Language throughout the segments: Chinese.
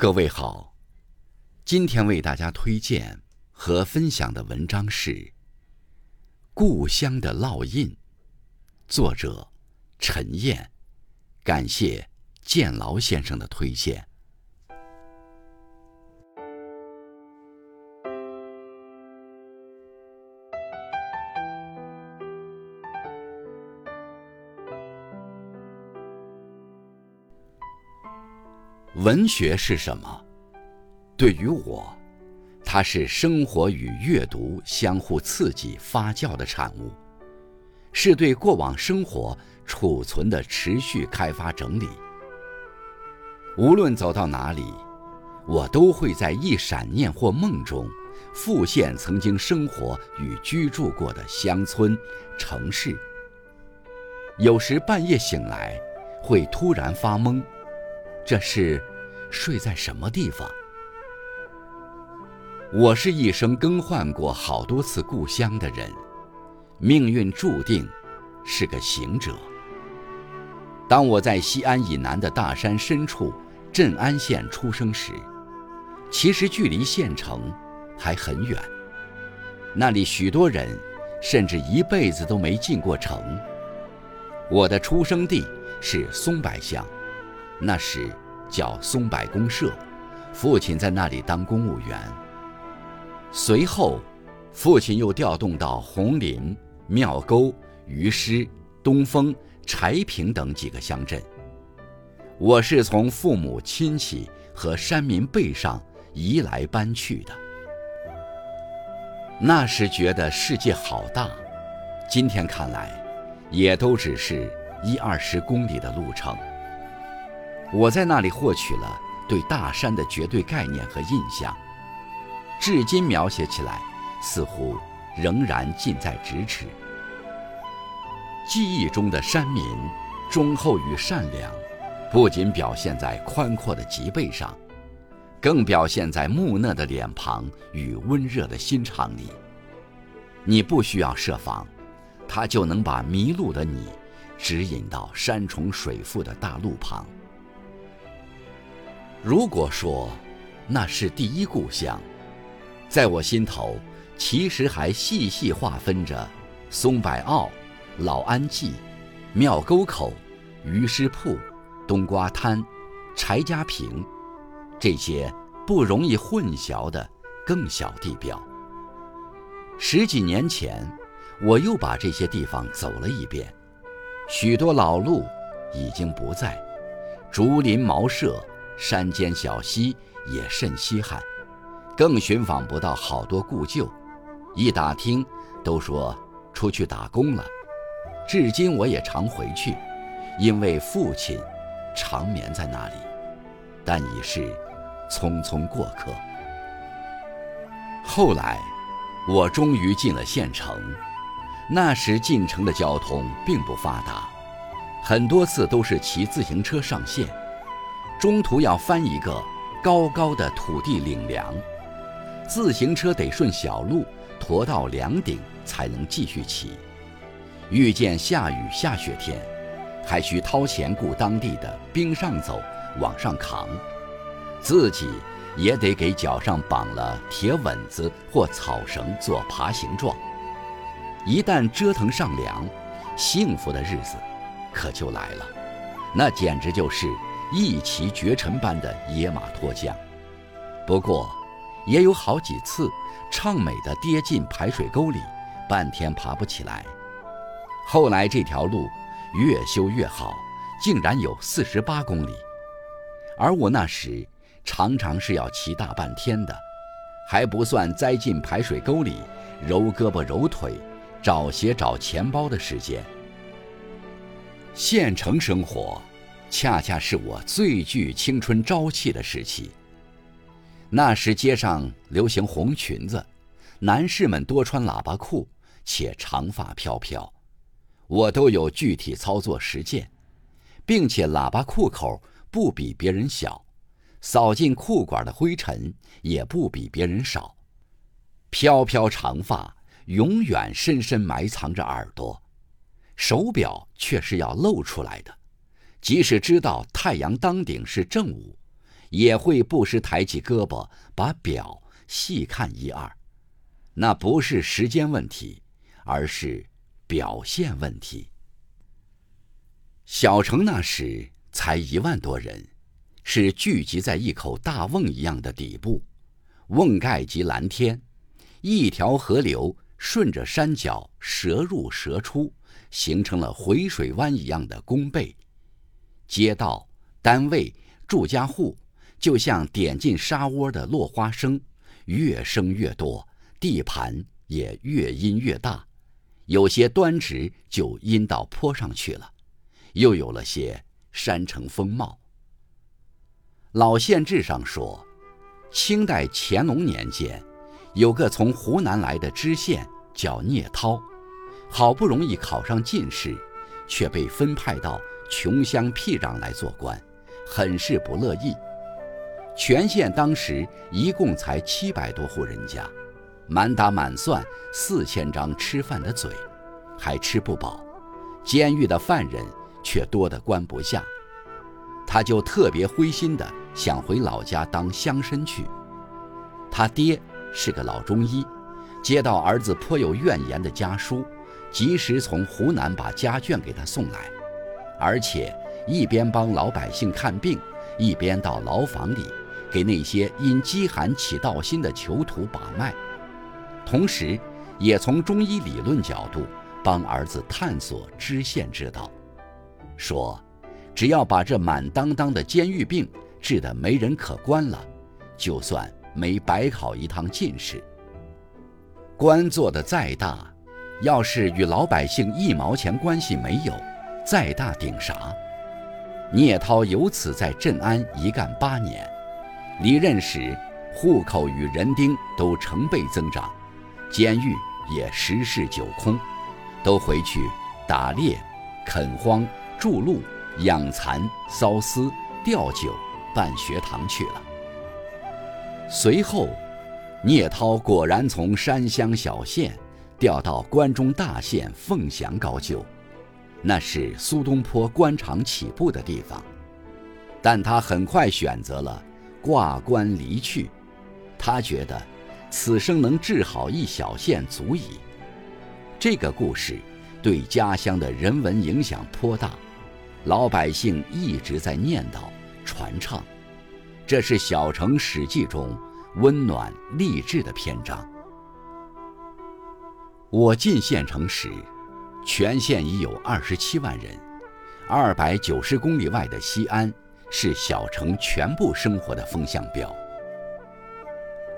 各位好，今天为大家推荐和分享的文章是《故乡的烙印》，作者陈燕，感谢建劳先生的推荐。文学是什么？对于我，它是生活与阅读相互刺激发酵的产物，是对过往生活储存的持续开发整理。无论走到哪里，我都会在一闪念或梦中，复现曾经生活与居住过的乡村、城市。有时半夜醒来，会突然发懵。这是睡在什么地方？我是一生更换过好多次故乡的人，命运注定是个行者。当我在西安以南的大山深处镇安县出生时，其实距离县城还很远。那里许多人甚至一辈子都没进过城。我的出生地是松柏乡。那时叫松柏公社，父亲在那里当公务员。随后，父亲又调动到红林、庙沟、鱼师、东风、柴平等几个乡镇。我是从父母亲戚和山民背上移来搬去的。那时觉得世界好大，今天看来，也都只是一二十公里的路程。我在那里获取了对大山的绝对概念和印象，至今描写起来似乎仍然近在咫尺。记忆中的山民忠厚与善良，不仅表现在宽阔的脊背上，更表现在木讷的脸庞与温热的心肠里。你不需要设防，他就能把迷路的你指引到山重水复的大路旁。如果说那是第一故乡，在我心头，其实还细细划分着松柏坳、老安记、庙沟口、鱼师铺、冬瓜滩、柴家坪这些不容易混淆的更小地标。十几年前，我又把这些地方走了一遍，许多老路已经不在，竹林茅舍。山间小溪也甚稀罕，更寻访不到好多故旧。一打听，都说出去打工了。至今我也常回去，因为父亲长眠在那里，但已是匆匆过客。后来，我终于进了县城。那时进城的交通并不发达，很多次都是骑自行车上县。中途要翻一个高高的土地岭梁，自行车得顺小路驮到梁顶才能继续骑。遇见下雨下雪天，还需掏钱雇当地的冰上走往上扛，自己也得给脚上绑了铁稳子或草绳做爬行状。一旦折腾上梁，幸福的日子可就来了，那简直就是。一骑绝尘般的野马脱缰，不过，也有好几次畅美的跌进排水沟里，半天爬不起来。后来这条路越修越好，竟然有四十八公里，而我那时常常是要骑大半天的，还不算栽进排水沟里揉胳膊揉腿、找鞋找钱包的时间。县城生活。恰恰是我最具青春朝气的时期。那时街上流行红裙子，男士们多穿喇叭裤，且长发飘飘，我都有具体操作实践，并且喇叭裤口不比别人小，扫进裤管的灰尘也不比别人少。飘飘长发永远深深埋藏着耳朵，手表却是要露出来的。即使知道太阳当顶是正午，也会不时抬起胳膊把表细看一二。那不是时间问题，而是表现问题。小城那时才一万多人，是聚集在一口大瓮一样的底部，瓮盖即蓝天，一条河流顺着山脚蛇入蛇出，形成了回水湾一样的弓背。街道、单位、住家户，就像点进沙窝的落花生，越生越多，地盘也越阴越大，有些端直就阴到坡上去了。又有了些山城风貌。老县志上说，清代乾隆年间，有个从湖南来的知县叫聂涛，好不容易考上进士，却被分派到穷乡僻壤来做官，很是不乐意。全县当时一共才七百多户人家，满打满算四千张吃饭的嘴，还吃不饱。监狱的犯人。却多得关不下，他就特别灰心的想回老家当乡绅去。他爹是个老中医，接到儿子颇有怨言的家书，及时从湖南把家眷给他送来，而且一边帮老百姓看病，一边到牢房里给那些因饥寒起盗心的囚徒把脉，同时也从中医理论角度帮儿子探索知县之道。说，只要把这满当当的监狱病治得没人可关了，就算没白考一趟进士。官做的再大，要是与老百姓一毛钱关系没有，再大顶啥？聂涛由此在镇安一干八年，离任时，户口与人丁都成倍增长，监狱也十室九空，都回去打猎、垦荒。筑路、养蚕、缫丝、吊酒、办学堂去了。随后，聂涛果然从山乡小县调到关中大县凤翔高就，那是苏东坡官场起步的地方。但他很快选择了挂冠离去，他觉得此生能治好一小县足矣。这个故事对家乡的人文影响颇大。老百姓一直在念叨、传唱，这是小城史记中温暖励志的篇章。我进县城时，全县已有二十七万人，二百九十公里外的西安是小城全部生活的风向标。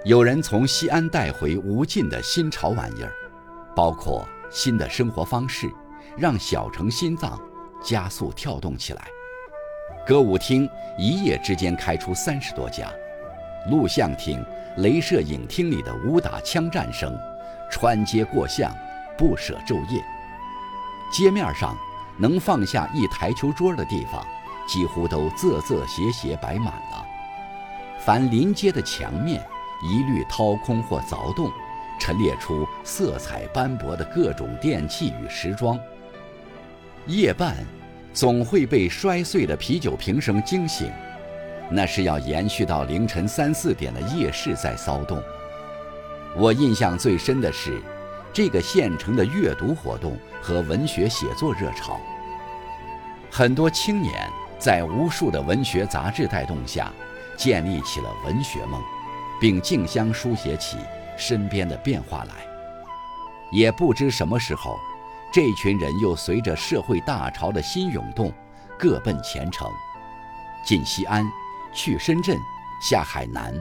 有人从西安带回无尽的新潮玩意儿，包括新的生活方式，让小城心脏。加速跳动起来，歌舞厅一夜之间开出三十多家，录像厅、镭射影厅里的武打枪战声，穿街过巷，不舍昼夜。街面上能放下一台球桌的地方，几乎都仄仄斜斜摆满了。凡临街的墙面，一律掏空或凿洞，陈列出色彩斑驳的各种电器与时装。夜半，总会被摔碎的啤酒瓶声惊醒，那是要延续到凌晨三四点的夜市在骚动。我印象最深的是，这个县城的阅读活动和文学写作热潮。很多青年在无数的文学杂志带动下，建立起了文学梦，并竞相书写起身边的变化来。也不知什么时候。这群人又随着社会大潮的新涌动，各奔前程，进西安，去深圳，下海南，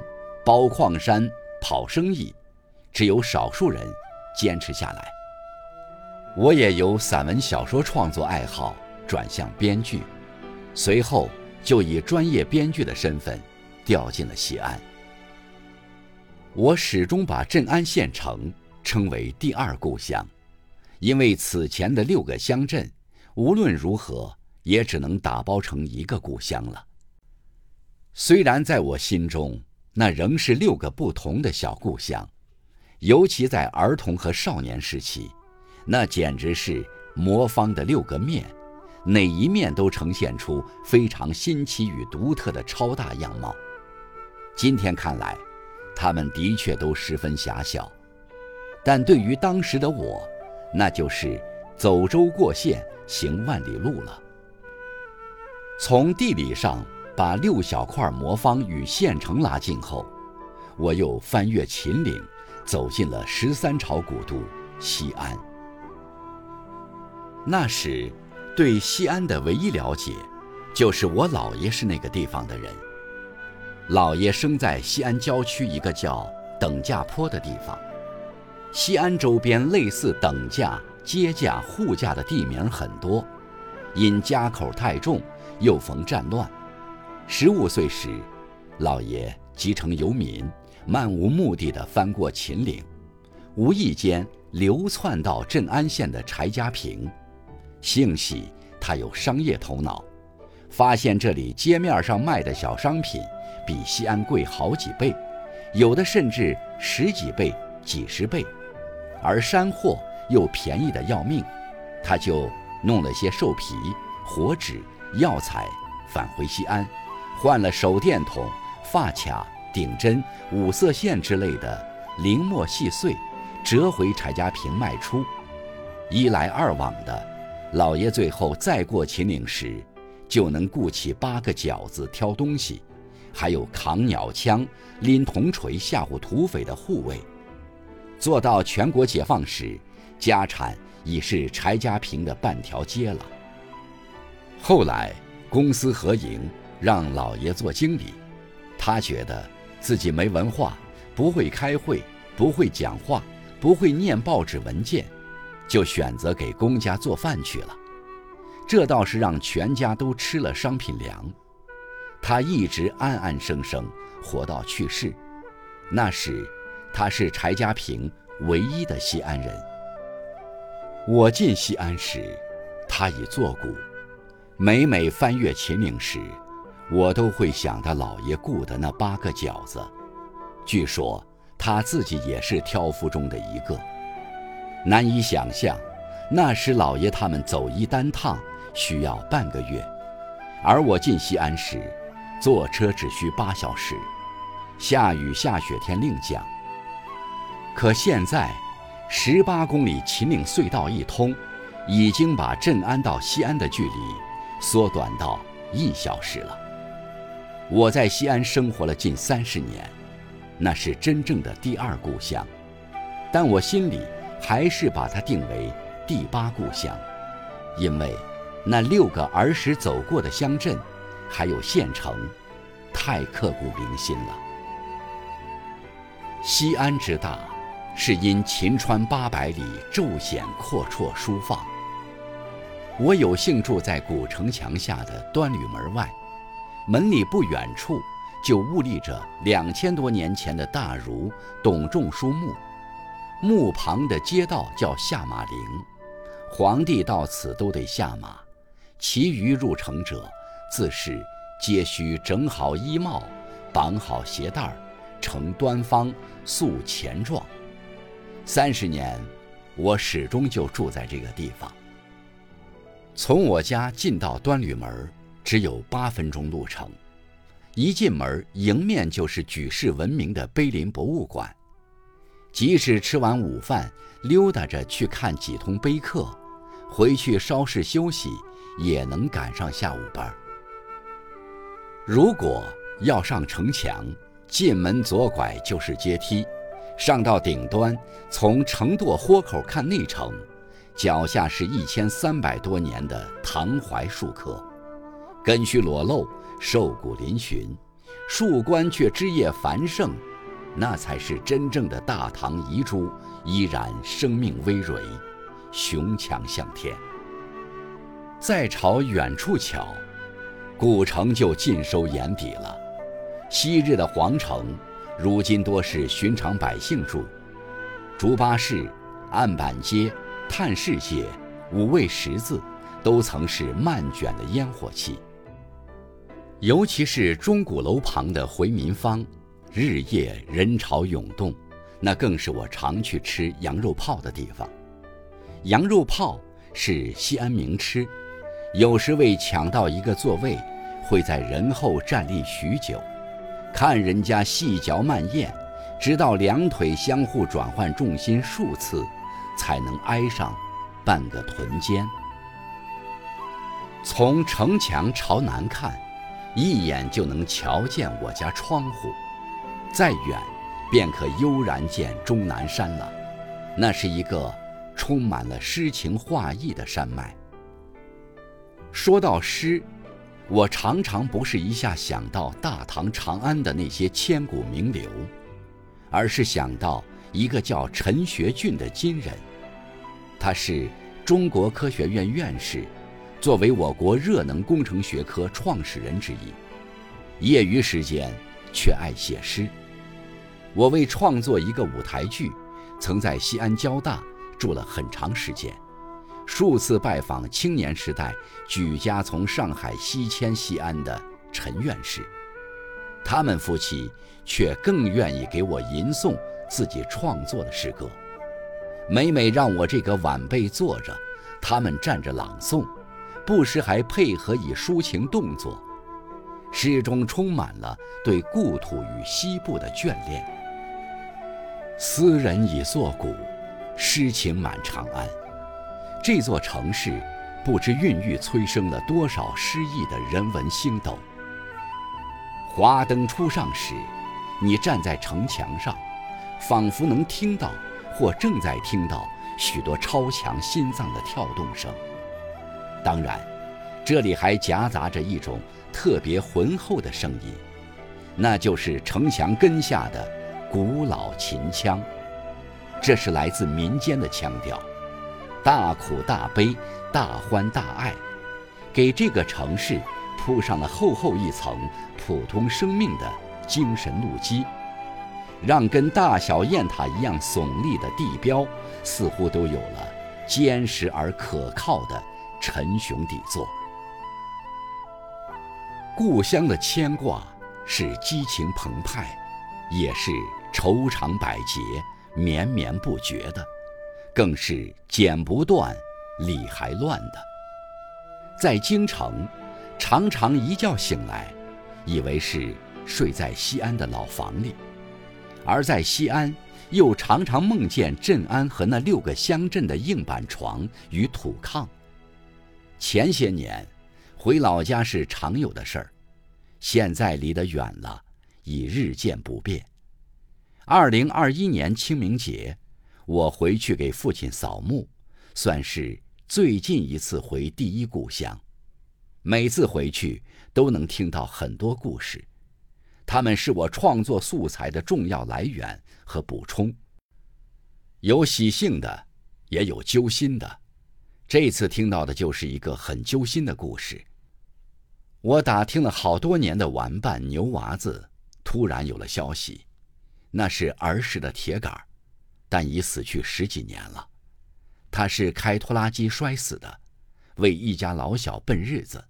包矿山，跑生意，只有少数人坚持下来。我也由散文小说创作爱好转向编剧，随后就以专业编剧的身份调进了西安。我始终把镇安县城称为第二故乡。因为此前的六个乡镇，无论如何也只能打包成一个故乡了。虽然在我心中，那仍是六个不同的小故乡，尤其在儿童和少年时期，那简直是魔方的六个面，哪一面都呈现出非常新奇与独特的超大样貌。今天看来，他们的确都十分狭小，但对于当时的我，那就是走州过县，行万里路了。从地理上把六小块魔方与县城拉近后，我又翻越秦岭，走进了十三朝古都西安。那时，对西安的唯一了解，就是我姥爷是那个地方的人。姥爷生在西安郊区一个叫等价坡的地方。西安周边类似等价、接价、户价的地名很多，因家口太重，又逢战乱。十五岁时，姥爷即成游民，漫无目的地翻过秦岭，无意间流窜到镇安县的柴家坪。幸喜他有商业头脑，发现这里街面上卖的小商品。比西安贵好几倍，有的甚至十几倍、几十倍，而山货又便宜的要命，他就弄了些兽皮、火纸、药材，返回西安，换了手电筒、发卡、顶针、五色线之类的零墨细碎，折回柴家坪卖出。一来二往的，老爷最后再过秦岭时，就能雇起八个饺子挑东西。还有扛鸟枪、拎铜锤吓唬土匪的护卫，做到全国解放时，家产已是柴家坪的半条街了。后来公私合营，让老爷做经理，他觉得自己没文化，不会开会，不会讲话，不会念报纸文件，就选择给公家做饭去了。这倒是让全家都吃了商品粮。他一直安安生生活到去世，那时他是柴家坪唯一的西安人。我进西安时，他已作古。每每翻越秦岭时，我都会想到老爷雇的那八个饺子。据说他自己也是挑夫中的一个。难以想象，那时老爷他们走一单趟需要半个月，而我进西安时。坐车只需八小时，下雨下雪天另讲。可现在，十八公里秦岭隧道一通，已经把镇安到西安的距离缩短到一小时了。我在西安生活了近三十年，那是真正的第二故乡，但我心里还是把它定为第八故乡，因为那六个儿时走过的乡镇。还有县城，太刻骨铭心了。西安之大，是因秦川八百里骤显阔绰舒放。我有幸住在古城墙下的端吕门外，门里不远处就兀立着两千多年前的大儒董仲舒墓，墓旁的街道叫下马陵，皇帝到此都得下马，其余入城者。自是皆需整好衣帽，绑好鞋带儿，呈端方，塑前状。三十年，我始终就住在这个地方。从我家进到端吕门，只有八分钟路程。一进门，迎面就是举世闻名的碑林博物馆。即使吃完午饭，溜达着去看几通碑刻，回去稍事休息，也能赶上下午班。如果要上城墙，进门左拐就是阶梯，上到顶端，从城垛豁口看内城，脚下是一千三百多年的唐槐树棵，根须裸露，瘦骨嶙峋，树冠却枝叶繁盛，那才是真正的大唐遗珠，依然生命葳蕤，雄强向天。再朝远处瞧。古城就尽收眼底了。昔日的皇城，如今多是寻常百姓住。竹巴士、案板街、探视街、五味十字，都曾是漫卷的烟火气。尤其是钟鼓楼旁的回民坊，日夜人潮涌动，那更是我常去吃羊肉泡的地方。羊肉泡是西安名吃。有时为抢到一个座位，会在人后站立许久，看人家细嚼慢咽，直到两腿相互转换重心数次，才能挨上半个臀尖。从城墙朝南看，一眼就能瞧见我家窗户；再远，便可悠然见终南山了。那是一个充满了诗情画意的山脉。说到诗，我常常不是一下想到大唐长安的那些千古名流，而是想到一个叫陈学俊的金人。他是中国科学院院士，作为我国热能工程学科创始人之一，业余时间却爱写诗。我为创作一个舞台剧，曾在西安交大住了很长时间。数次拜访青年时代举家从上海西迁西安的陈院士，他们夫妻却更愿意给我吟诵自己创作的诗歌。每每让我这个晚辈坐着，他们站着朗诵，不时还配合以抒情动作，诗中充满了对故土与西部的眷恋。斯人已作古，诗情满长安。这座城市，不知孕育催生了多少诗意的人文星斗。华灯初上时，你站在城墙上，仿佛能听到，或正在听到许多超强心脏的跳动声。当然，这里还夹杂着一种特别浑厚的声音，那就是城墙根下的古老秦腔。这是来自民间的腔调。大苦大悲，大欢大爱，给这个城市铺上了厚厚一层普通生命的精神路基，让跟大小雁塔一样耸立的地标，似乎都有了坚实而可靠的沉雄底座。故乡的牵挂是激情澎湃，也是愁肠百结、绵绵不绝的。更是剪不断，理还乱的。在京城，常常一觉醒来，以为是睡在西安的老房里；而在西安，又常常梦见镇安和那六个乡镇的硬板床与土炕。前些年，回老家是常有的事儿，现在离得远了，已日渐不便。二零二一年清明节。我回去给父亲扫墓，算是最近一次回第一故乡。每次回去都能听到很多故事，他们是我创作素材的重要来源和补充。有喜庆的，也有揪心的。这次听到的就是一个很揪心的故事。我打听了好多年的玩伴牛娃子，突然有了消息，那是儿时的铁杆。但已死去十几年了，他是开拖拉机摔死的，为一家老小奔日子，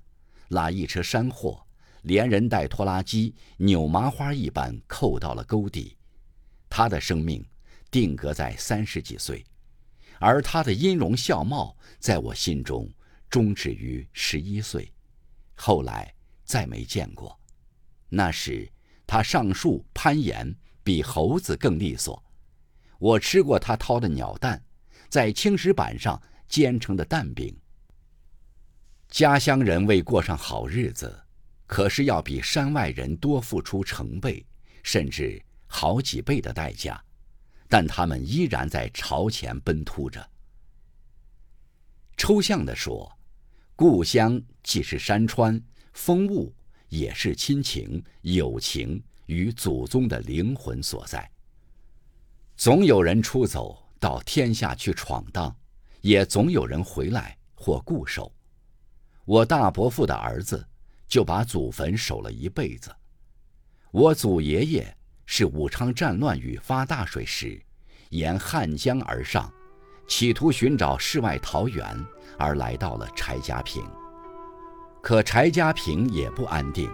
拉一车山货，连人带拖拉机扭麻花一般扣到了沟底，他的生命定格在三十几岁，而他的音容笑貌在我心中终止于十一岁，后来再没见过。那时他上树攀岩比猴子更利索。我吃过他掏的鸟蛋，在青石板上煎成的蛋饼。家乡人为过上好日子，可是要比山外人多付出成倍，甚至好几倍的代价，但他们依然在朝前奔突着。抽象的说，故乡既是山川风物，也是亲情、友情与祖宗的灵魂所在。总有人出走到天下去闯荡，也总有人回来或固守。我大伯父的儿子就把祖坟守了一辈子。我祖爷爷是武昌战乱与发大水时，沿汉江而上，企图寻找世外桃源，而来到了柴家坪。可柴家坪也不安定。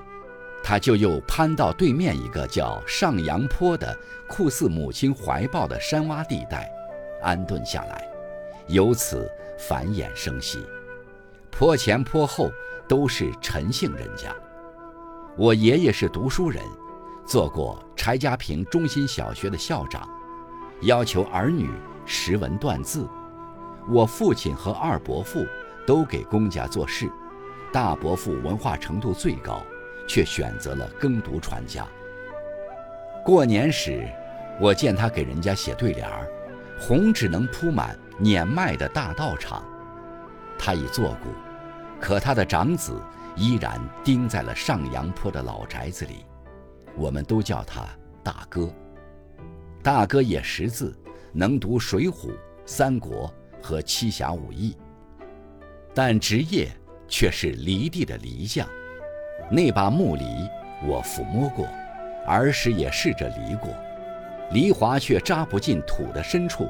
他就又攀到对面一个叫上阳坡的酷似母亲怀抱的山洼地带，安顿下来，由此繁衍生息。坡前坡后都是陈姓人家。我爷爷是读书人，做过柴家坪中心小学的校长，要求儿女识文断字。我父亲和二伯父都给公家做事，大伯父文化程度最高，却选择了耕读传家。过年时，我见他给人家写对联儿，红纸能铺满碾麦的大道场。他已作古，可他的长子依然钉在了上阳坡的老宅子里。我们都叫他大哥。大哥也识字，能读《水浒》《三国》和《七侠五义》，但职业却是犁地的犁匠。那把木犁我抚摸过，儿时也试着犁过，犁铧却扎不进土的深处，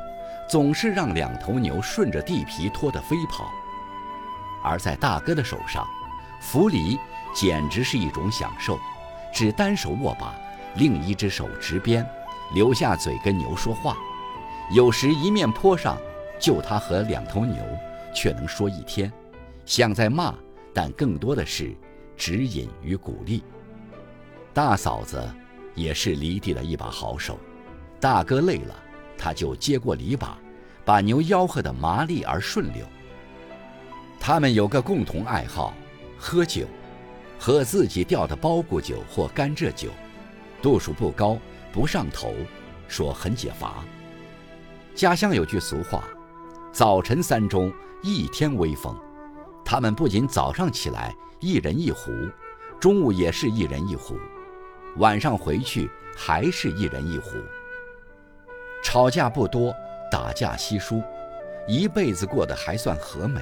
总是让两头牛顺着地皮拖得飞跑。而在大哥的手上，扶犁简直是一种享受。只单手握把，另一只手执鞭，留下嘴跟牛说话。有时一面坡上，就他和两头牛，却能说一天，像在骂，但更多的是指引与鼓励。大嫂子也是犁地的一把好手，大哥累了，他就接过犁把，把牛吆喝得麻利而顺溜。他们有个共同爱好，喝酒。喝自己调的包谷酒或甘蔗酒，度数不高，不上头，说很解乏。家乡有句俗话：“早晨三盅，一天威风。”他们不仅早上起来一人一壶，中午也是一人一壶，晚上回去还是一人一壶。吵架不多，打架稀疏，一辈子过得还算和美。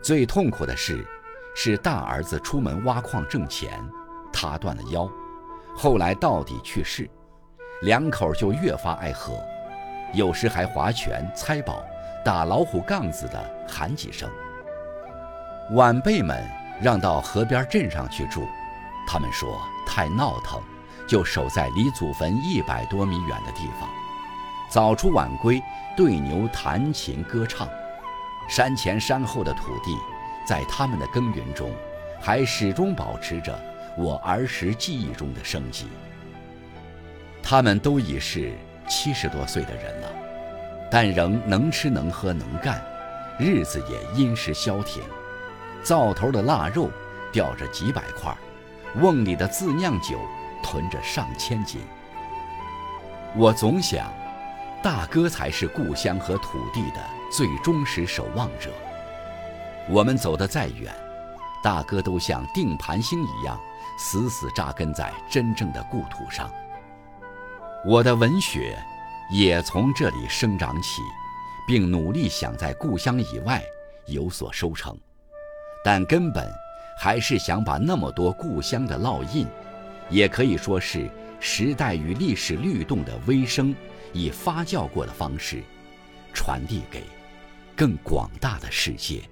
最痛苦的是。是大儿子出门挖矿挣钱，他断了腰，后来到底去世，两口就越发爱和，有时还划拳、猜宝、打老虎杠子的喊几声。晚辈们让到河边镇上去住，他们说太闹腾，就守在离祖坟一百多米远的地方，早出晚归，对牛弹琴歌唱，山前山后的土地。在他们的耕耘中，还始终保持着我儿时记忆中的生机。他们都已是七十多岁的人了，但仍能吃能喝能干，日子也殷实消停。灶头的腊肉吊着几百块，瓮里的自酿酒囤着上千斤。我总想，大哥才是故乡和土地的最忠实守望者。我们走得再远，大哥都像定盘星一样，死死扎根在真正的故土上。我的文学也从这里生长起，并努力想在故乡以外有所收成，但根本还是想把那么多故乡的烙印，也可以说是时代与历史律动的微声，以发酵过的方式，传递给更广大的世界。